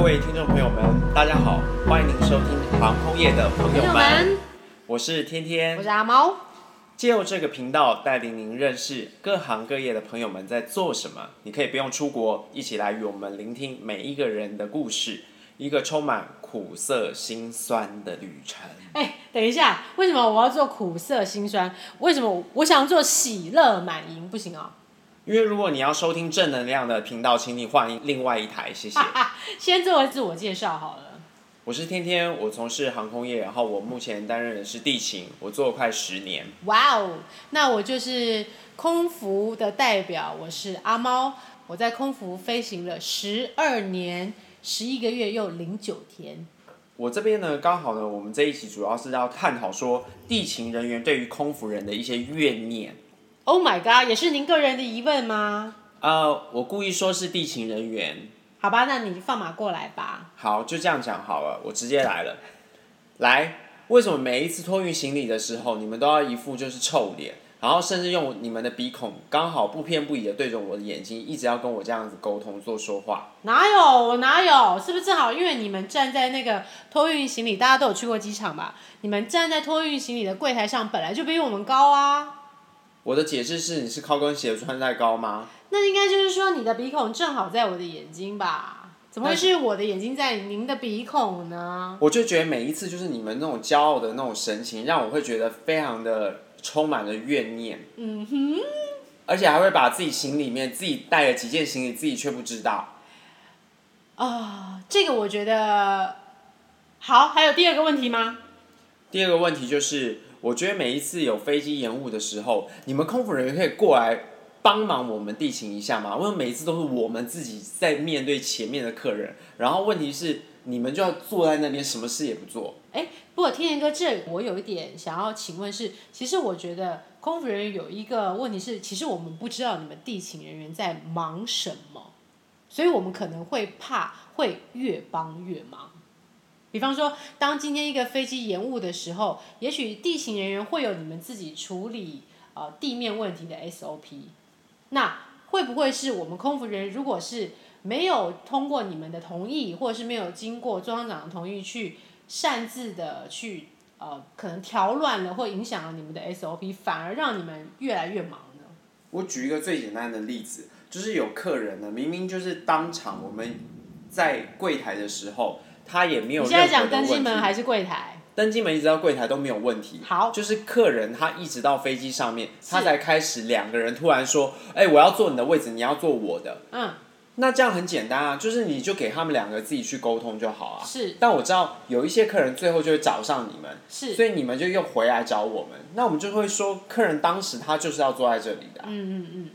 各位听众朋友们，大家好，欢迎您收听航空业的朋友们，我是天天我是。阿猫。借由这个频道带领您认识各行各业的朋友们在做什么，你可以不用出国，一起来与我们聆听每一个人的故事，一个充满苦涩辛酸的旅程。哎、等一下，为什么我要做苦涩辛酸？为什么我想做喜乐满盈？不行啊！因为如果你要收听正能量的频道，请你换另外一台，谢谢。先做自我介绍好了。我是天天，我从事航空业，然后我目前担任的是地勤，我做了快十年。哇哦，那我就是空服的代表，我是阿猫。我在空服飞行了十二年，十一个月又零九天。我这边呢，刚好呢，我们这一期主要是要探讨说地勤人员对于空服人的一些怨念。Oh my god，也是您个人的疑问吗？呃，我故意说是地勤人员，好吧，那你放马过来吧。好，就这样讲好了，我直接来了。来，为什么每一次托运行李的时候，你们都要一副就是臭脸，然后甚至用你们的鼻孔刚好不偏不倚的对着我的眼睛，一直要跟我这样子沟通做说话？哪有我哪有？是不是正好因为你们站在那个托运行李，大家都有去过机场吧？你们站在托运行李的柜台上，本来就比我们高啊。我的解释是，你是高跟鞋穿戴高吗？那应该就是说你的鼻孔正好在我的眼睛吧？怎么会是我的眼睛在您的鼻孔呢？我就觉得每一次就是你们那种骄傲的那种神情，让我会觉得非常的充满了怨念。嗯哼，而且还会把自己行李里面自己带了几件行李，自己却不知道。啊、这个我觉得好。还有第二个问题吗？第二个问题就是，我觉得每一次有飞机延误的时候，你们空服人员可以过来帮忙我们地勤一下吗？因为每一次都是我们自己在面对前面的客人，然后问题是你们就要坐在那边，什么事也不做。哎，不过天言哥，这我有一点想要请问是，其实我觉得空服人员有一个问题是，其实我们不知道你们地勤人员在忙什么，所以我们可能会怕会越帮越忙。比方说，当今天一个飞机延误的时候，也许地勤人员会有你们自己处理呃地面问题的 SOP，那会不会是我们空服人员如果是没有通过你们的同意，或者是没有经过中央长的同意去擅自的去呃，可能调乱了或影响了你们的 SOP，反而让你们越来越忙呢？我举一个最简单的例子，就是有客人呢，明明就是当场我们在柜台的时候，他也没有现在讲登机。门还是柜台？登机门一直到柜台都没有问题。好就是客人他一直到飞机上面，他才开始两个人突然说：“哎、我要坐你的位置，你要坐我的。嗯，”那这样很简单啊，就是你就给他们两个自己去沟通就好啊。是但我知道有一些客人最后就会找上你们，是，所以你们就又回来找我们，那我们就会说，客人当时他就是要坐在这里的啊、嗯嗯嗯。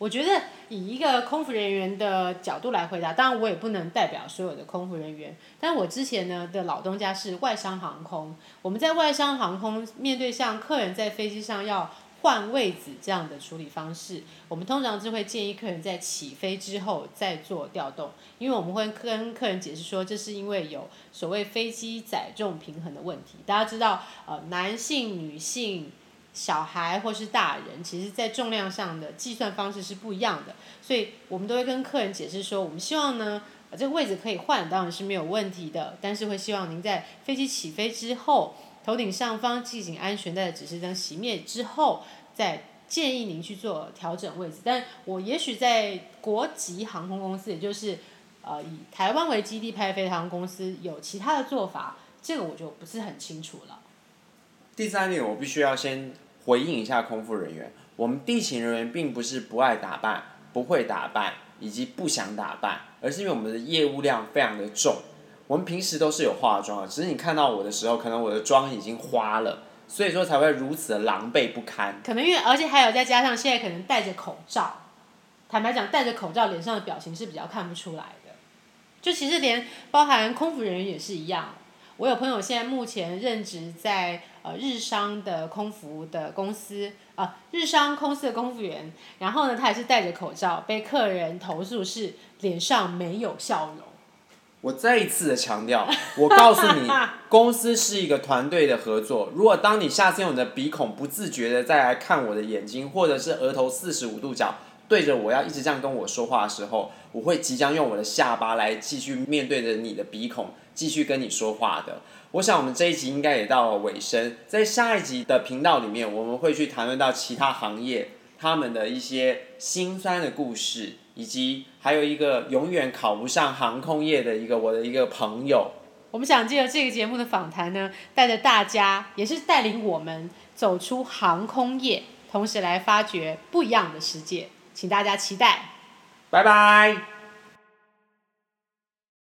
我觉得以一个空服人员的角度来回答，当然我也不能代表所有的空服人员，但我之前呢的老东家是外商航空，我们在外商航空面对像客人在飞机上要换位子这样的处理方式，我们通常是会建议客人在起飞之后再做调动，因为我们会跟客人解释说，这是因为有所谓飞机载重平衡的问题。大家知道，呃，男性、女性。小孩或是大人，其实在重量上的计算方式是不一样的，所以我们都会跟客人解释说，我们希望呢，这个位置可以换，当然是没有问题的，但是会希望您在飞机起飞之后，头顶上方系紧安全带的指示灯熄灭之后，再建议您去做调整位置。但我也许在国际航空公司，也就是呃以台湾为基地派飞的航空公司有其他的做法，这个我就不是很清楚了。第三点，我必须要先回应一下空服人员，我们地勤人员并不是不爱打扮、不会打扮以及不想打扮，而是因为我们的业务量非常的重。我们平时都是有化妆的，只是你看到我的时候，可能我的妆已经花了，所以说才会如此的狼狈不堪。可能因为，而且还有再加上现在可能戴着口罩，坦白讲，戴着口罩脸上的表情是比较看不出来的。就其实连包含空服人员也是一样。我有朋友现在目前任职在呃日商的空服的公司啊、日商公司的空服员，然后呢，他也是戴着口罩，被客人投诉是脸上没有笑容。我再一次的强调，我告诉你，公司是一个团队的合作。如果当你下次用你的鼻孔不自觉的再来看我的眼睛，或者是额头四十五度角对着我要一直这样跟我说话的时候，我会即将用我的下巴来继续面对着你的鼻孔，继续跟你说话的。我想我们这一集应该也到了尾声，在下一集的频道里面，我们会去谈论到其他行业他们的一些心酸的故事，以及还有一个永远考不上航空业的一个我的一个朋友。我们想借着这个节目的访谈呢，带着大家，也是带领我们走出航空业，同时来发掘不一样的世界，请大家期待。拜拜。